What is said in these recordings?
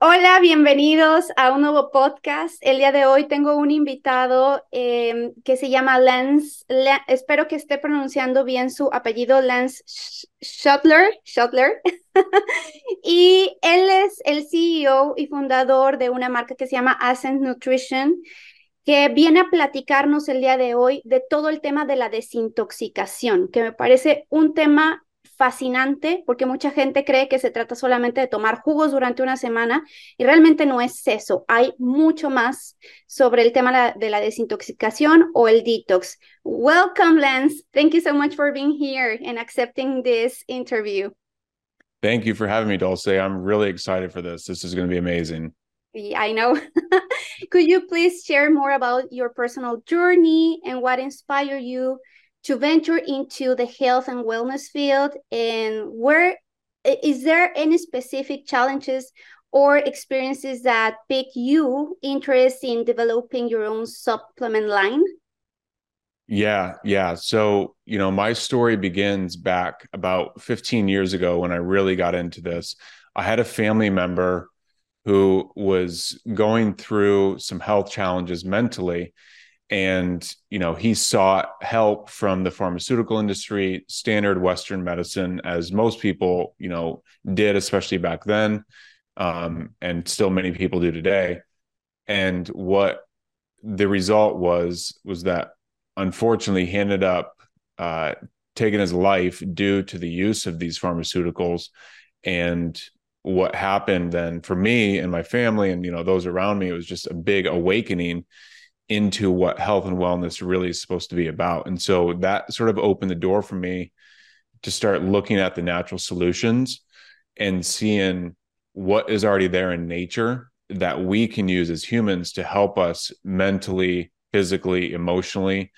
Hola, bienvenidos a un nuevo podcast. El día de hoy tengo un invitado eh, que se llama Lance. Espero que esté pronunciando bien su apellido, Lance Schottler. Schottler. y él es el CEO y fundador de una marca que se llama Ascent Nutrition, que viene a platicarnos el día de hoy de todo el tema de la desintoxicación, que me parece un tema fascinante porque mucha gente cree que se trata solamente de tomar jugos durante una semana y realmente no es eso. Hay mucho más sobre el tema de la desintoxicación o el detox. Welcome, Lance. Thank you so much for being here and accepting this interview. Thank you for having me, Dulce. I'm really excited for this. This is going to be amazing. I know. Could you please share more about your personal journey and what inspired you to venture into the health and wellness field? And where is there any specific challenges or experiences that pique you interest in developing your own supplement line? Yeah yeah. So you know my story begins back about 15 years ago when i really got into this. I had a family member who was going through some health challenges mentally and you know he sought help from the pharmaceutical industry standard western medicine as most people you know did especially back then um, and still many people do today. And what the result was was that unfortunately he ended up uh, taking his life due to the use of these pharmaceuticals. And what happened then for me and my family and you know those around me it was just a big awakening into what health and wellness really is supposed to be about. And so that sort of opened the door for me to start looking at the natural solutions and seeing what is already there in nature that we can use as humans to help us mentally, physically, emotionally,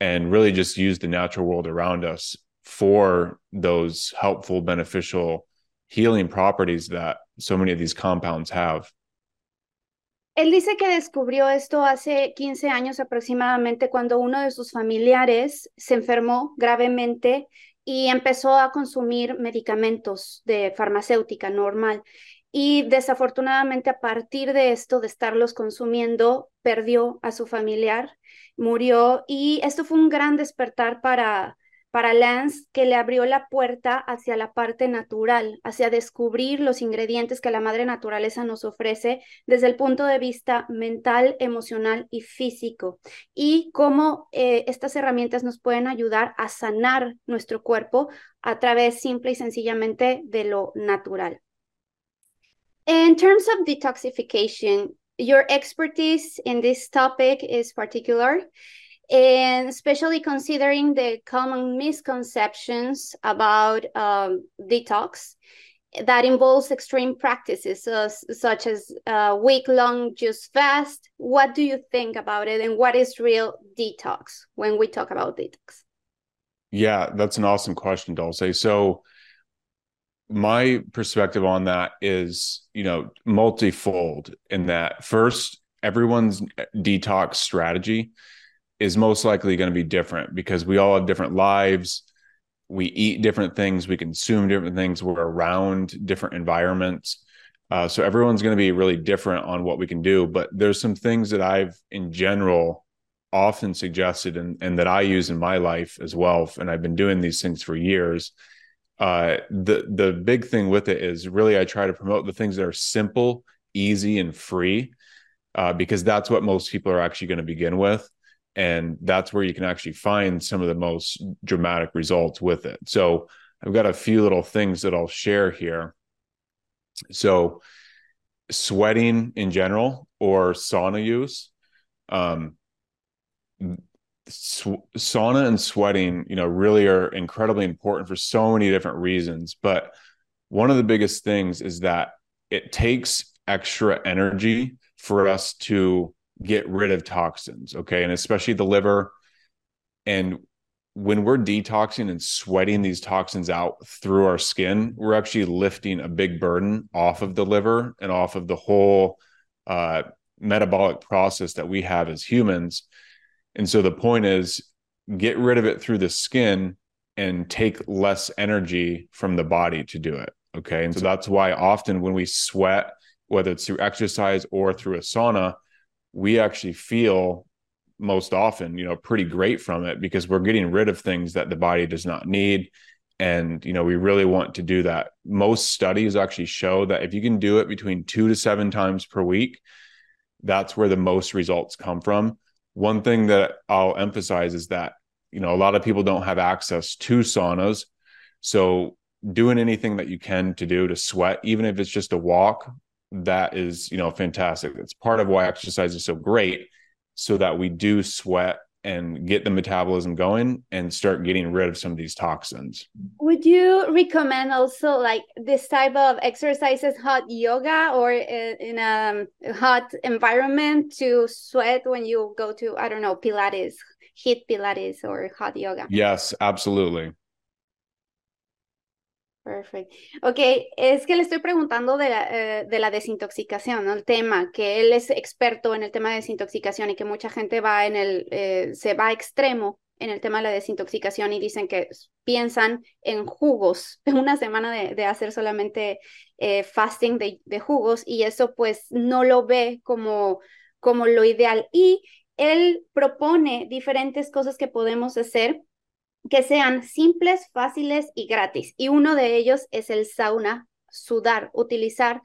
and really just use the natural world around us for those helpful, beneficial healing properties that so many of these compounds have. Él dice que descubrió esto hace 15 años aproximadamente cuando uno de sus familiares se enfermó gravemente y empezó a consumir medicamentos de farmacéutica normal. Y desafortunadamente a partir de esto, de estarlos consumiendo, perdió a su familiar, murió y esto fue un gran despertar para, para Lance que le abrió la puerta hacia la parte natural, hacia descubrir los ingredientes que la madre naturaleza nos ofrece desde el punto de vista mental, emocional y físico, y cómo eh, estas herramientas nos pueden ayudar a sanar nuestro cuerpo a través simple y sencillamente de lo natural. In terms of detoxification, your expertise in this topic is particular. And especially considering the common misconceptions about um, detox that involves extreme practices such as uh, week-long juice fast. What do you think about it, and what is real detox when we talk about detox? Yeah, that's an awesome question, Dulce. So my perspective on that is, you know, multifold in that first, everyone's detox strategy is most likely going to be different because we all have different lives. We eat different things, we consume different things, we're around different environments. Uh, so everyone's going to be really different on what we can do. But there's some things that I've, in general, often suggested and, and that I use in my life as well. And I've been doing these things for years. Uh, the the big thing with it is really I try to promote the things that are simple, easy, and free, uh, because that's what most people are actually going to begin with and that's where you can actually find some of the most dramatic results with it. So i've got a few little things that i'll share here. So sweating in general or sauna use um, sauna and sweating you know really are incredibly important for so many different reasons but one of the biggest things is that it takes extra energy for us to get rid of toxins, okay? And especially the liver. And when we're detoxing and sweating these toxins out through our skin, we're actually lifting a big burden off of the liver and off of the whole uh, metabolic process that we have as humans. And so the point is get rid of it through the skin and take less energy from the body to do it. Okay. And so that's why often when we sweat whether it's through exercise or through a sauna, we actually feel most often, you know, pretty great from it because we're getting rid of things that the body does not need. And, you know, we really want to do that. Most studies actually show that if you can do it between two to seven times per week, that's where the most results come from. One thing that I'll emphasize is that, you know, a lot of people don't have access to saunas. So doing anything that you can to do to sweat, even if it's just a walk, that is, you know, fantastic. It's part of why exercise is so great, so that we do sweat and get the metabolism going and start getting rid of some of these toxins. Would you recommend also like this type of exercises, hot yoga, or in a um, hot environment to sweat when you go to, I don't know, Pilates, heat Pilates, or hot yoga? Yes, absolutely. Perfecto. Ok, es que le estoy preguntando de la, eh, de la desintoxicación. El tema, que él es experto en el tema de desintoxicación y que mucha gente va en el, eh, se va a extremo en el tema de la desintoxicación y dicen que piensan en jugos, una semana de, de hacer solamente eh, fasting de, de, jugos y eso pues no lo ve como, como lo ideal. Y él propone diferentes cosas que podemos hacer que sean simples, fáciles y gratis. Y uno de ellos es el sauna, sudar, utilizar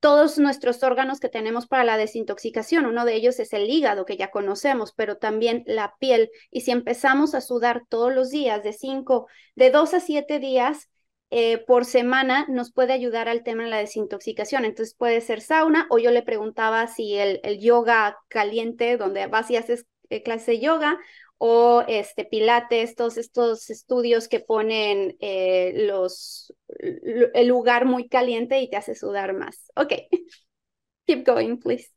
todos nuestros órganos que tenemos para la desintoxicación. Uno de ellos es el hígado, que ya conocemos, pero también la piel. Y si empezamos a sudar todos los días, de cinco, de dos a siete días eh, por semana, nos puede ayudar al tema de la desintoxicación. Entonces puede ser sauna, o yo le preguntaba si el, el yoga caliente, donde vas y haces eh, clase de yoga, o este pilates, todos estos estudios que ponen eh, los el lugar muy caliente y te hace sudar más. Okay. Keep going, please.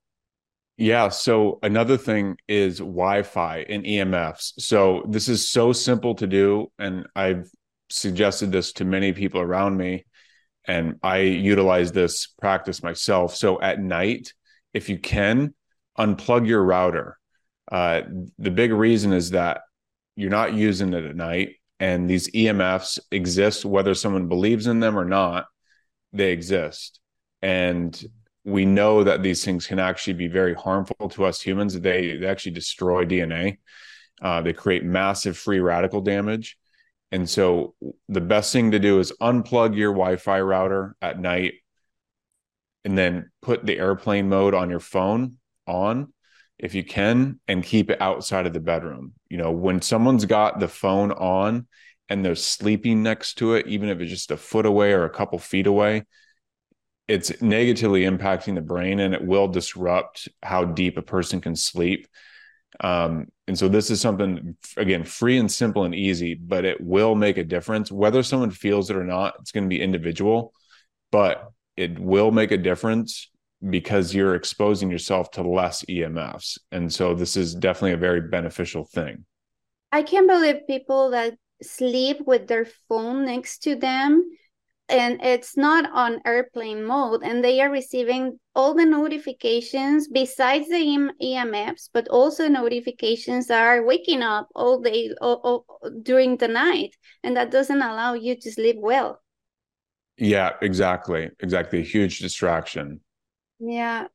Yeah. So another thing is Wi-Fi and EMFs. So this is so simple to do, and I've suggested this to many people around me, and I utilize this practice myself. So at night, if you can, unplug your router uh, the big reason is that you're not using it at night, and these EMFs exist whether someone believes in them or not. They exist, and we know that these things can actually be very harmful to us humans. They they actually destroy DNA. Uh, they create massive free radical damage. And so the best thing to do is unplug your Wi-Fi router at night and then put the airplane mode on your phone on if you can and keep it outside of the bedroom. You know when someone's got the phone on and they're sleeping next to it even if it's just a foot away or a couple feet away it's negatively impacting the brain and it will disrupt how deep a person can sleep. Um, and so this is something again free and simple and easy but it will make a difference. Whether someone feels it or not it's going to be individual but it will make a difference because you're exposing yourself to less EMFs. And so this is definitely a very beneficial thing. I can't believe people that sleep with their phone next to them and it's not on airplane mode and they are receiving all the notifications besides the EMFs but also notifications are waking up all day all, all, during the night and that doesn't allow you to sleep well. Yeah, exactly. Exactly. A huge distraction. Yeah.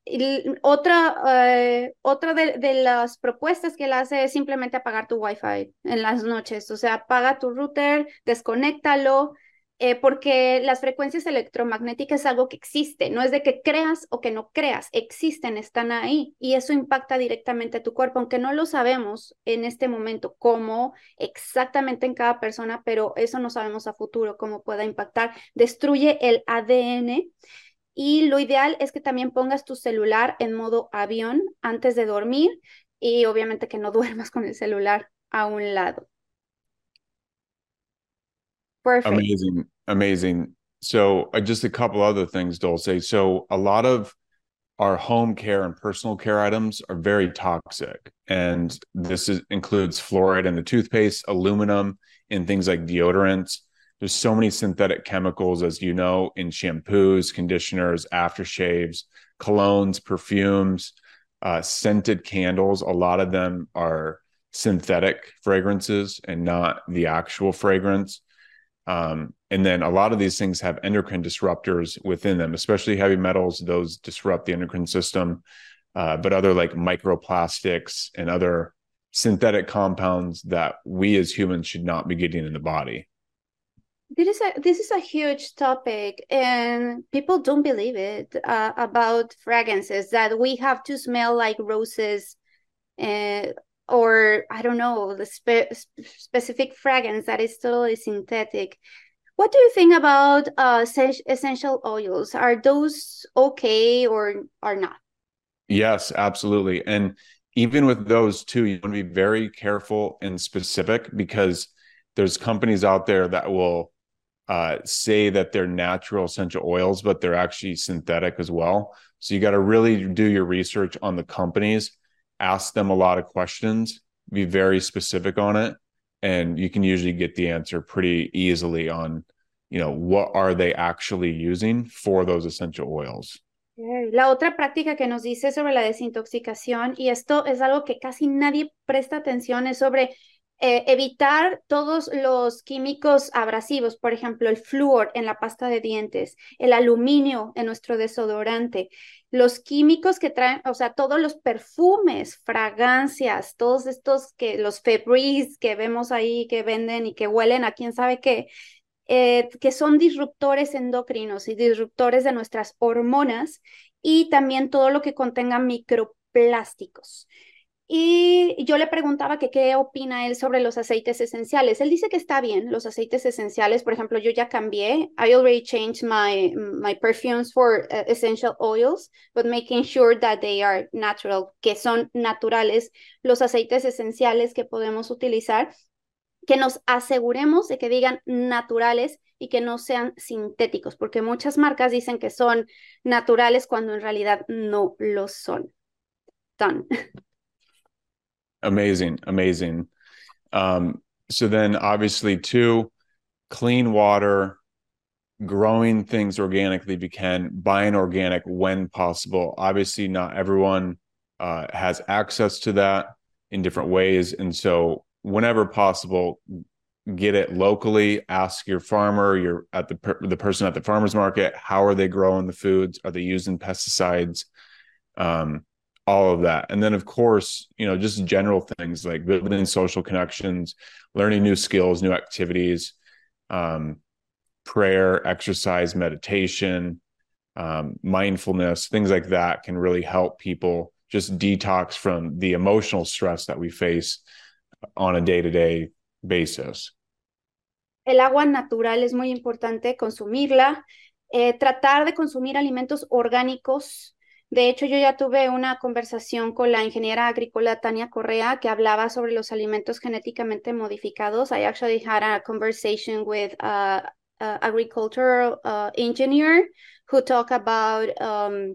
otra eh, otra de, de, las propuestas que él hace es simplemente apagar tu Wi-Fi en las noches. O sea, apaga tu router, desconéctalo, eh, porque las frecuencias electromagnéticas es algo que existe. No es de que creas o que no creas, existen, están ahí y eso impacta directamente a tu cuerpo, aunque no lo sabemos en este momento cómo exactamente en cada persona, pero eso no sabemos a futuro cómo pueda impactar. Destruye el ADN y lo ideal es que también pongas tu celular en modo avión antes de dormir y obviamente que no duermas con el celular a un lado. Perfect. Amazing. Amazing. So, uh, just a couple other things, Dulce. So, a lot of our home care and personal care items are very toxic. And this is, includes fluoride in the toothpaste, aluminum in things like deodorants, there's so many synthetic chemicals, as you know, in shampoos, conditioners, aftershaves, colognes, perfumes, uh, scented candles. A lot of them are synthetic fragrances and not the actual fragrance. Um, and then a lot of these things have endocrine disruptors within them, especially heavy metals. Those disrupt the endocrine system, uh, but other like microplastics and other synthetic compounds that we as humans should not be getting in the body. This is a this is a huge topic, and people don't believe it uh, about fragrances that we have to smell like roses, uh, or I don't know the spe- specific fragrance that is totally synthetic. What do you think about uh, essential oils? Are those okay or are not? Yes, absolutely. And even with those too you want to be very careful and specific because there's companies out there that will uh, say that they're natural essential oils, but they're actually synthetic as well. So you got to really do your research on the companies, ask them a lot of questions, be very specific on it, and you can usually get the answer pretty easily on, you know, what are they actually using for those essential oils. La otra práctica que nos dice sobre la desintoxicación, y esto es algo que casi nadie presta atención, es sobre Eh, evitar todos los químicos abrasivos, por ejemplo, el flúor en la pasta de dientes, el aluminio en nuestro desodorante, los químicos que traen, o sea, todos los perfumes, fragancias, todos estos que los Febreze que vemos ahí, que venden y que huelen a quién sabe qué, eh, que son disruptores endocrinos y disruptores de nuestras hormonas y también todo lo que contenga microplásticos. Y yo le preguntaba que qué opina él sobre los aceites esenciales. Él dice que está bien los aceites esenciales. Por ejemplo, yo ya cambié. I already changed my, my perfumes for uh, essential oils, but making sure that they are natural, que son naturales los aceites esenciales que podemos utilizar, que nos aseguremos de que digan naturales y que no sean sintéticos, porque muchas marcas dicen que son naturales cuando en realidad no lo son. Done. Amazing, amazing. Um, so then obviously two, clean water, growing things organically if you can, buying organic when possible. Obviously, not everyone uh, has access to that in different ways. And so whenever possible, get it locally, ask your farmer, your at the the person at the farmer's market, how are they growing the foods? Are they using pesticides? Um, all of that. And then of course you know just general things like building social connections learning new skills new activities um, prayer exercise meditation um, mindfulness things like that can really help people just detox from the emotional stress that we face on a day-to-day basis. El agua natural es muy importante consumirla. Eh, tratar de consumir alimentos orgánicos De hecho, yo ya tuve una conversación con la ingeniera agrícola Tania Correa que hablaba sobre los alimentos genéticamente modificados. I actually had a conversation with a, a agricultural uh, engineer who talked about um,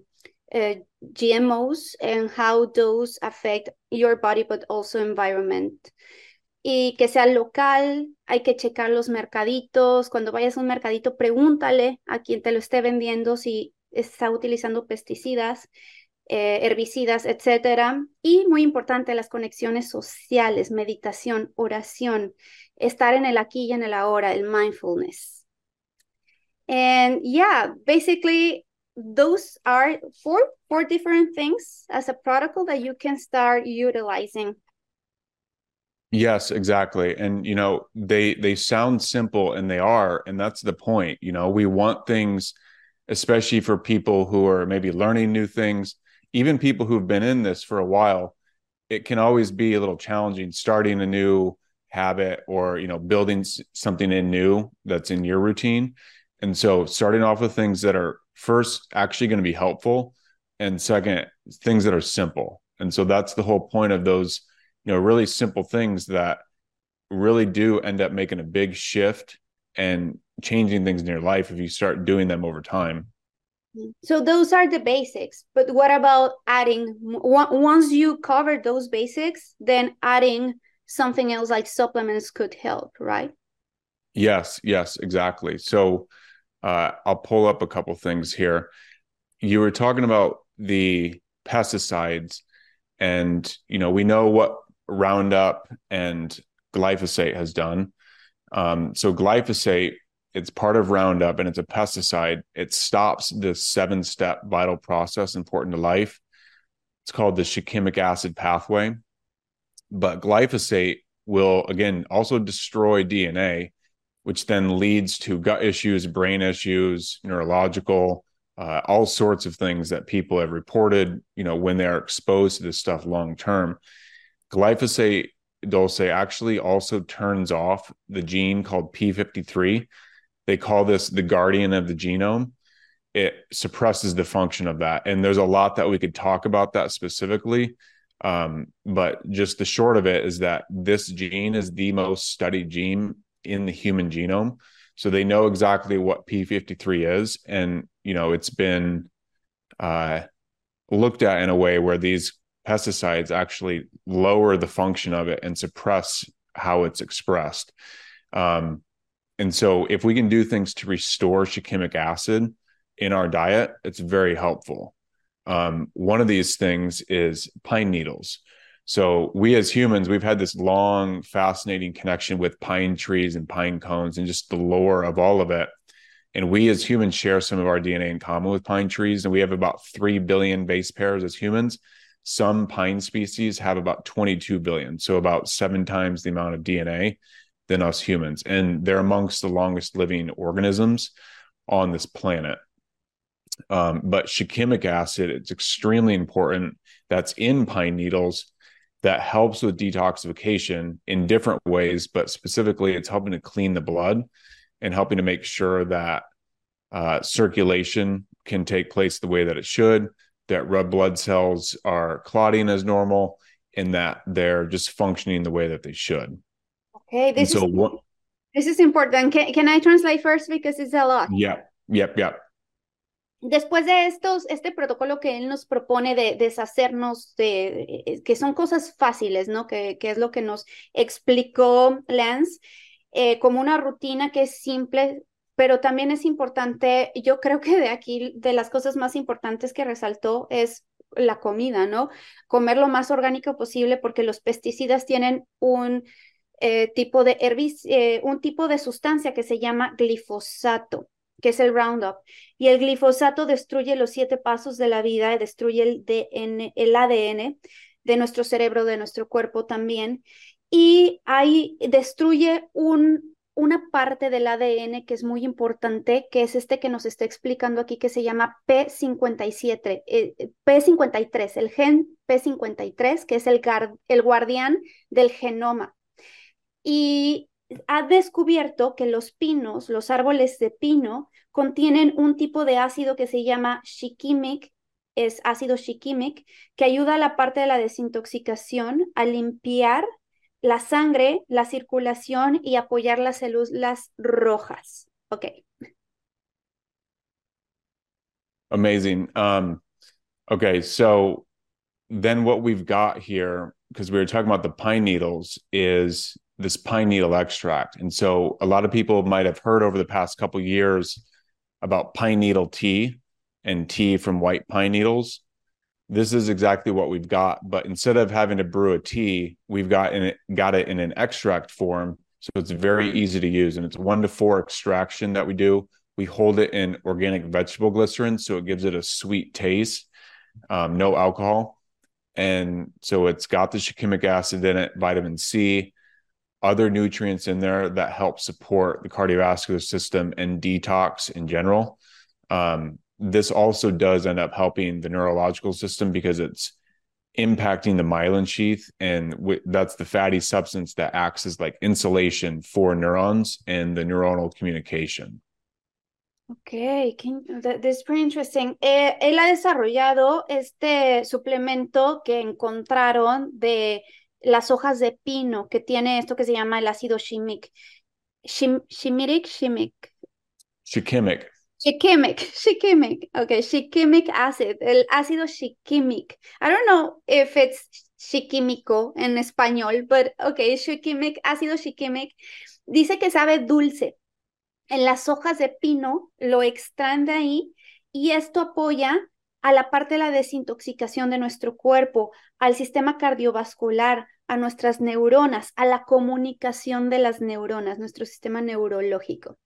uh, GMOs and how those affect your body, but also environment. Y que sea local, hay que checar los mercaditos. Cuando vayas a un mercadito, pregúntale a quien te lo esté vendiendo si está utilizando pesticidas, eh, herbicidas, etcétera. Y muy importante, las conexiones sociales, meditación, oración, estar en el aquí y en el ahora, el mindfulness. And yeah, basically, those are four four different things as a protocol that you can start utilizing yes exactly and you know they they sound simple and they are and that's the point you know we want things especially for people who are maybe learning new things, even people who've been in this for a while. It can always be a little challenging starting a new habit or you know building something in new that's in your routine. And so starting off with things that are first actually going to be helpful and second things that are simple. And so that's the whole point of those you know really simple things that really do end up making a big shift and changing things in your life if you start doing them over time. So those are the basics. But what about adding once you cover those basics, then adding something else like supplements could help, right? Yes, yes, exactly. So uh, I'll pull up a couple things here. You were talking about the pesticides, and you know we know what Roundup and glyphosate has done Um, so glyphosate, it's part of Roundup and it's a pesticide. It stops the seven step vital process important to life. It's called the shikimic acid pathway. But glyphosate will, again, also destroy DNA, which then leads to gut issues, brain issues, neurological, uh, all sorts of things that people have reported, you know, when they're exposed to this stuff long term. Glyphosate Dulce actually also turns off the gene called P53. They call this the guardian of the genome. It suppresses the function of that. And there's a lot that we could talk about that specifically. Um, but just the short of it is that this gene is the most studied gene in the human genome. So they know exactly what P53 is. And, you know, it's been uh, looked at in a way where these pesticides actually lower the function of it and suppress how it's expressed. Um, and so, if we can do things to restore shikimic acid in our diet, it's very helpful. Um, one of these things is pine needles. So, we as humans, we've had this long, fascinating connection with pine trees and pine cones and just the lore of all of it. And we as humans share some of our DNA in common with pine trees. And we have about 3 billion base pairs as humans some pine species have about 22 billion, so about seven times the amount of DNA than us humans. And they're amongst the longest living organisms on this planet. Um, but shikimic acid, it's extremely important. That's in pine needles that helps with detoxification in different ways, but specifically, it's helping to clean the blood and helping to make sure that uh, circulation can take place the way that it should that red blood cells are clotting as normal and that they're just functioning the way that they should. Okay, this so is what, this is important. Can, can I translate first because it's a lot? Yeah, yep, yep. Después de estos, este protocolo que él nos propone de deshacernos de, eh, que son cosas fáciles, ¿no? Que, que es lo que nos explicó Lance, eh, como una rutina que es simple, pero también es importante, yo creo que de aquí, de las cosas más importantes que resaltó es la comida, ¿no? Comer lo más orgánico posible porque los pesticidas tienen un eh, tipo de eh, un tipo de sustancia que se llama glifosato, que es el Roundup. Y el glifosato destruye los siete pasos de la vida, destruye el, DN, el ADN de nuestro cerebro, de nuestro cuerpo también. Y ahí destruye un una parte del ADN que es muy importante, que es este que nos está explicando aquí, que se llama P57, eh, P53, el gen P53, que es el, el guardián del genoma. Y ha descubierto que los pinos, los árboles de pino, contienen un tipo de ácido que se llama shikimic, es ácido shikimic, que ayuda a la parte de la desintoxicación, a limpiar la sangre, la circulación y apoyar las células rojas. Ok. Amazing. Um, okay, so then what we've got here, because we were talking about the pine needles, is this pine needle extract. And so a lot of people might have heard over the past couple years about pine needle tea and tea from white pine needles this is exactly what we've got. But instead of having to brew a tea, we've got it got it in an extract form. So it's very easy to use. And it's one to four extraction that we do. We hold it in organic vegetable glycerin, so it gives it a sweet taste, um, no alcohol. And so it's got the shikimic acid in it, vitamin C, other nutrients in there that help support the cardiovascular system and detox in general. Um, this also does end up helping the neurological system because it's impacting the myelin sheath and w- that's the fatty substance that acts as like insulation for neurons and the neuronal communication. Ok, this is pretty interesting. Eh, él ha desarrollado este suplemento que encontraron de las hojas de pino que tiene esto que se llama el ácido shimic. Shim, shimiric, shimic. Shikimic. Shikimic, shikimic, okay, shikimic acid, el ácido shikimic. I don't know if it's shikimico en español, but okay, shikimic, ácido shikimic. Dice que sabe dulce. En las hojas de pino lo extraen de ahí y esto apoya a la parte de la desintoxicación de nuestro cuerpo, al sistema cardiovascular, a nuestras neuronas, a la comunicación de las neuronas, nuestro sistema neurológico.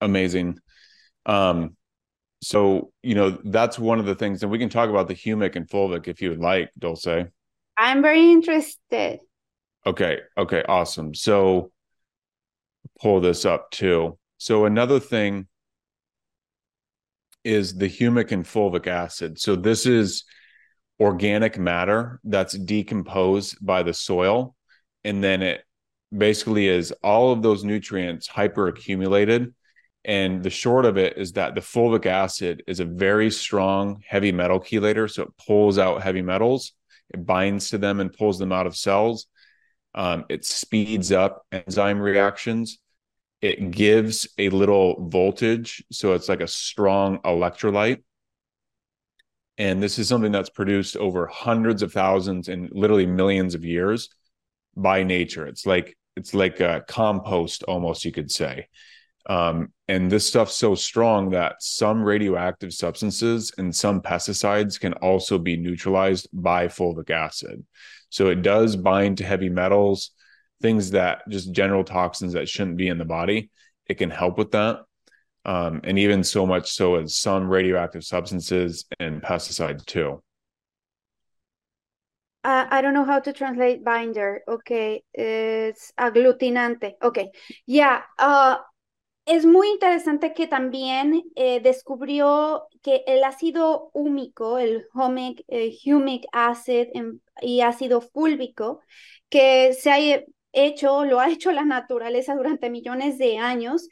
Amazing. Um, so, you know, that's one of the things, and we can talk about the humic and fulvic if you would like, Dulce. I'm very interested. Okay. Okay. Awesome. So, pull this up too. So, another thing is the humic and fulvic acid. So, this is organic matter that's decomposed by the soil. And then it basically is all of those nutrients hyper accumulated. And the short of it is that the fulvic acid is a very strong heavy metal chelator. So it pulls out heavy metals, it binds to them and pulls them out of cells. Um, it speeds up enzyme reactions. It gives a little voltage. So it's like a strong electrolyte and this is something that's produced over hundreds of thousands and literally millions of years by nature. It's like it's like a compost almost you could say. Um, and this stuff's so strong that some radioactive substances and some pesticides can also be neutralized by fulvic acid. So it does bind to heavy metals, things that just general toxins that shouldn't be in the body. It can help with that um, and even so much so as some radioactive substances and pesticides too. I don't know how to translate binder. Okay, it's aglutinante. Okay, yeah. Uh, es muy interesante que también eh, descubrió que el ácido húmico, el humic, humic acid en, y ácido fúlvico, que se ha hecho, lo ha hecho la naturaleza durante millones de años,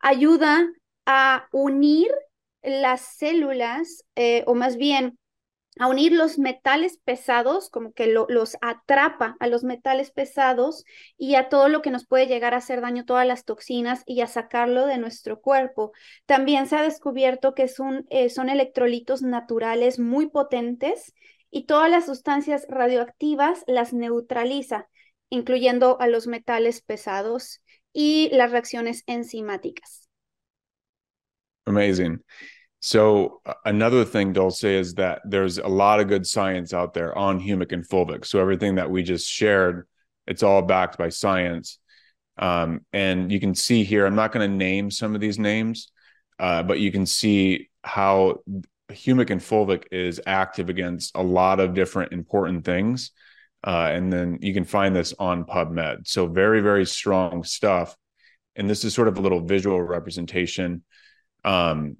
ayuda a unir las células, eh, o más bien a unir los metales pesados, como que los atrapa a los metales pesados y a todo lo que nos puede llegar a hacer daño, todas las toxinas y a sacarlo de nuestro cuerpo. También se ha descubierto que son, eh, son electrolitos naturales muy potentes y todas las sustancias radioactivas las neutraliza, incluyendo a los metales pesados y las reacciones enzimáticas. Amazing. So another thing, Dulce, is that there's a lot of good science out there on humic and fulvic. So everything that we just shared, it's all backed by science. Um, and you can see here, I'm not going to name some of these names, uh, but you can see how humic and fulvic is active against a lot of different important things. Uh, and then you can find this on PubMed. So very, very strong stuff. And this is sort of a little visual representation um,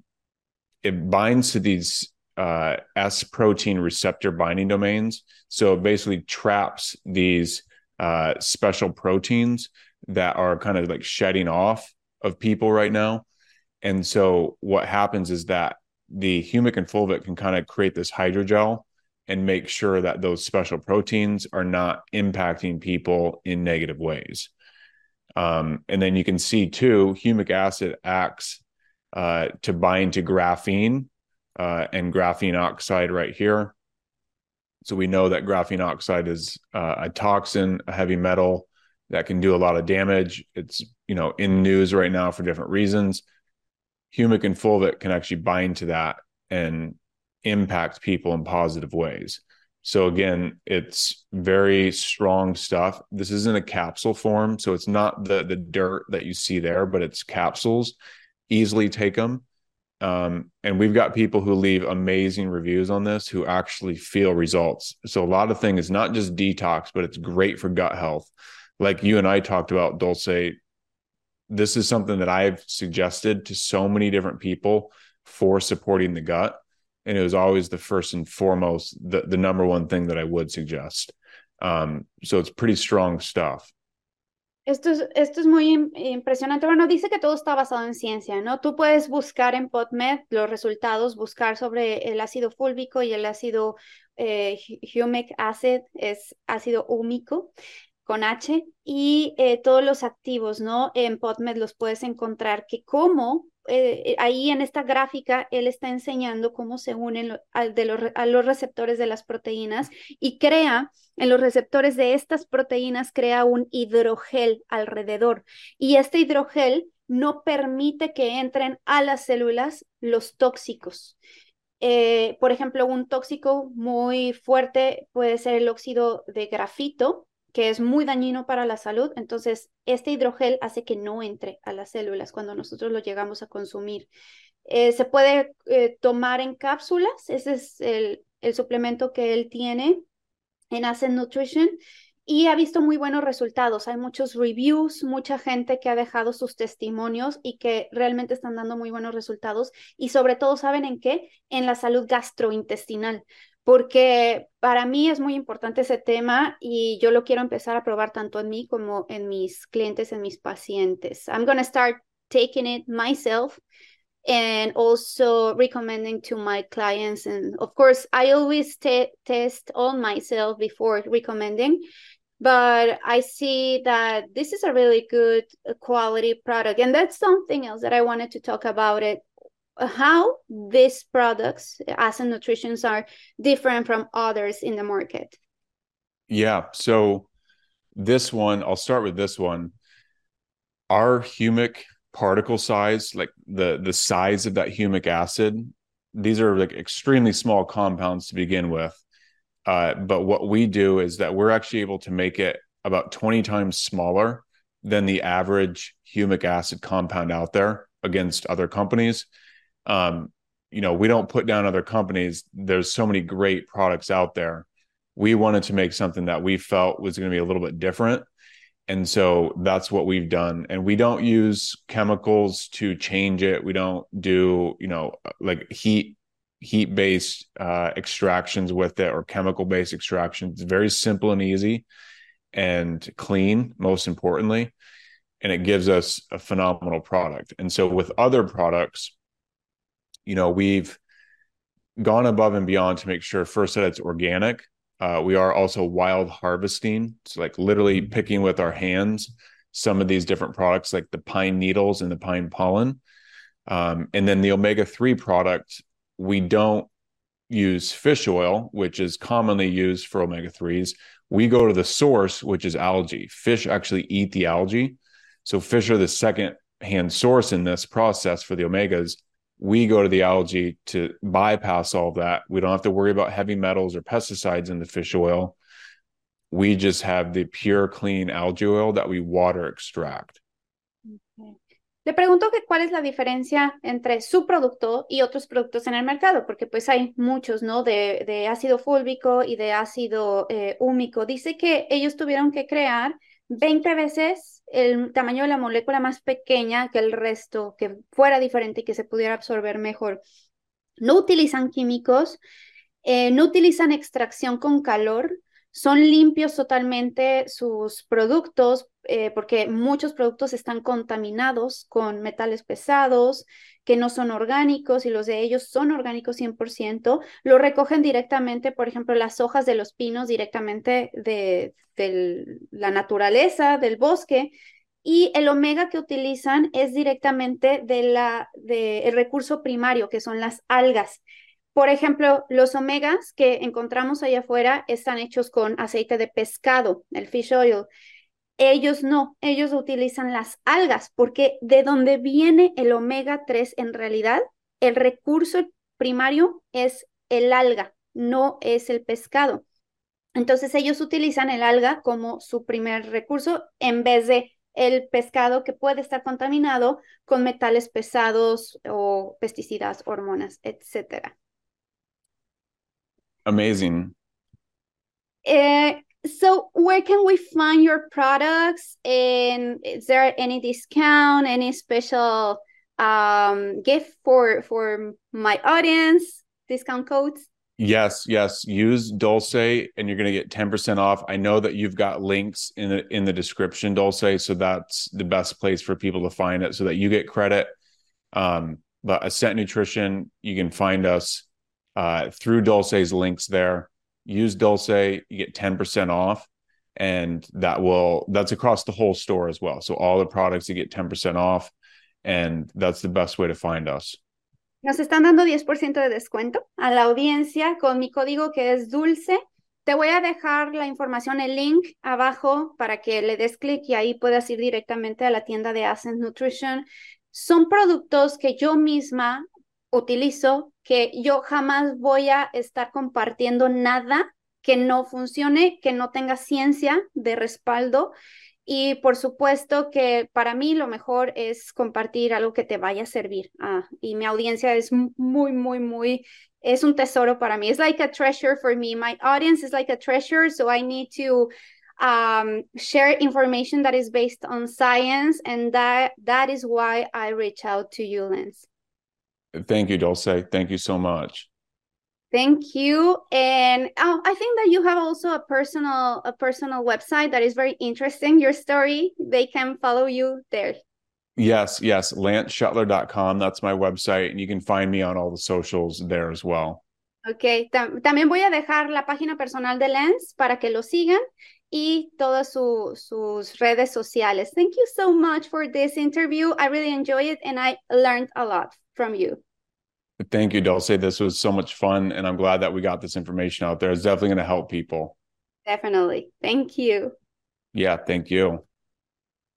it binds to these uh, S protein receptor binding domains. So it basically traps these uh, special proteins that are kind of like shedding off of people right now. And so what happens is that the humic and fulvic can kind of create this hydrogel and make sure that those special proteins are not impacting people in negative ways. Um, and then you can see too, humic acid acts uh, to bind to graphene uh, and graphene oxide right here. So we know that graphene oxide is uh, a toxin, a heavy metal that can do a lot of damage. It's you know in news right now for different reasons. Humic and fulvic can actually bind to that and impact people in positive ways. So again, it's very strong stuff. This isn't a capsule form, so it's not the the dirt that you see there, but it's capsules easily take them. Um, and we've got people who leave amazing reviews on this who actually feel results. So a lot of things, not just detox, but it's great for gut health. Like you and I talked about, Dulce, this is something that I've suggested to so many different people for supporting the gut. And it was always the first and foremost, the, the number one thing that I would suggest. Um, so it's pretty strong stuff. Esto es, esto es muy impresionante. Bueno, dice que todo está basado en ciencia, ¿no? Tú puedes buscar en PodMed los resultados, buscar sobre el ácido fúlvico y el ácido eh, humic acid, es ácido húmico con H, y eh, todos los activos, ¿no? En PodMed los puedes encontrar que cómo eh, ahí en esta gráfica él está enseñando cómo se unen a los receptores de las proteínas y crea, en los receptores de estas proteínas, crea un hidrogel alrededor. Y este hidrogel no permite que entren a las células los tóxicos. Eh, por ejemplo, un tóxico muy fuerte puede ser el óxido de grafito, que es muy dañino para la salud. Entonces, este hidrogel hace que no entre a las células cuando nosotros lo llegamos a consumir. Eh, se puede eh, tomar en cápsulas, ese es el, el suplemento que él tiene en Ascent Nutrition y ha visto muy buenos resultados. Hay muchos reviews, mucha gente que ha dejado sus testimonios y que realmente están dando muy buenos resultados y sobre todo, ¿saben en qué? En la salud gastrointestinal, porque para mí es muy importante ese tema y yo lo quiero empezar a probar tanto en mí como en mis clientes, en mis pacientes. I'm going to start taking it myself and also recommending to my clients and of course i always test on myself before recommending but I see that this is a really good uh, quality product. And that's something else that I wanted to talk about it how these products Ascent Nutrition's are different from others in the market. Yeah. So this one, I'll start with this one. Our humic particle size, like the the size of that humic acid, these are like extremely small compounds to begin with. Uh, but what we do is that we're actually able to make it about 20 times smaller than the average humic acid compound out there against other companies. Um, you know, we don't put down other companies. There's so many great products out there. We wanted to make something that we felt was going to be a little bit different. And so that's what we've done. And we don't use chemicals to change it. We don't do, you know, like heat heat based uh, extractions with it or chemical based extractions. It's very simple and easy and clean, most importantly. And it gives us a phenomenal product. And so with other products, you know, we've gone above and beyond to make sure first that it's organic. Uh, we are also wild harvesting. So, like literally mm-hmm. picking with our hands some of these different products, like the pine needles and the pine pollen. Um, and then the omega 3 product we don't use fish oil, which is commonly used for omega 3s. We go to the source, which is algae. Fish actually eat the algae. So, fish are the second hand source in this process for the omegas. We go to the algae to bypass all that. We don't have to worry about heavy metals or pesticides in the fish oil. We just have the pure, clean algae oil that we water extract. Okay. Le pregunto que cuál es la diferencia entre su producto y otros productos en el mercado, porque pues hay muchos, ¿no? De, ácido fúlvico y de ácido eh, húmico. Dice que ellos tuvieron que crear 20 veces el tamaño de la molécula más pequeña que el resto, que fuera diferente y que se pudiera absorber mejor. No utilizan químicos, eh, no utilizan extracción con calor, son limpios totalmente sus productos eh, porque muchos productos están contaminados con metales pesados que no son orgánicos y los de ellos son orgánicos 100%. Lo recogen directamente, por ejemplo, las hojas de los pinos directamente de, la naturaleza, del bosque. Y el omega que utilizan es directamente de la, de recurso primario, que son las algas. Por ejemplo, los omegas que encontramos allá afuera están hechos con aceite de pescado, el fish oil. Ellos no, ellos utilizan las algas, porque de donde viene el omega 3 en realidad, el recurso primario es el alga, no es el pescado. Entonces ellos utilizan el alga como su primer recurso en vez de el pescado que puede estar contaminado con metales pesados o pesticidas, hormonas, etcétera. Amazing. Uh, so where can we find your products? And is there any discount any special um, gift for for my audience? Discount codes? Yes yes. Use dulce and you're going to get 10% off. I know that you've got links in the in the description dulce so that's the best place for people to find it so that you get credit. Um, but ascent nutrition you can find us uh, through Dulce's links there. Use Dulce, you get 10% off. And that will, that's across the whole store as well. So all the products you get 10% off. And that's the best way to find us. Nos están dando 10% de descuento a la audiencia con mi código que es dulce. Te voy a dejar la información, el link abajo para que le des clic y ahí puedas ir directamente a la tienda de Ascent Nutrition. Son productos que yo misma utilizo, que yo jamás voy a estar compartiendo nada que no funcione, que no tenga ciencia de respaldo. Y por supuesto que para mí lo mejor es compartir algo que te vaya a servir. Ah, y mi audiencia es muy, muy, muy, es un tesoro para mí. Es like a treasure for me. My audience is like a treasure, so I need to um, share information that is based on science, and that that is why I reach out to you, Lance. Thank you, Dulce. Thank you so much. Thank you. And oh, I think that you have also a personal a personal website that is very interesting. Your story, they can follow you there. Yes, yes, lanceschuttler.com. That's my website, and you can find me on all the socials there as well. Ok, Tam también voy a dejar la página personal de Lance para que lo sigan y todas su, sus redes sociales. Thank you so much for this interview. I really enjoyed it and I learned a lot from you. Thank you, Dulce. This was so much fun, and I'm glad that we got this information out there. It's definitely going to help people. Definitely. Thank you. Yeah, thank you.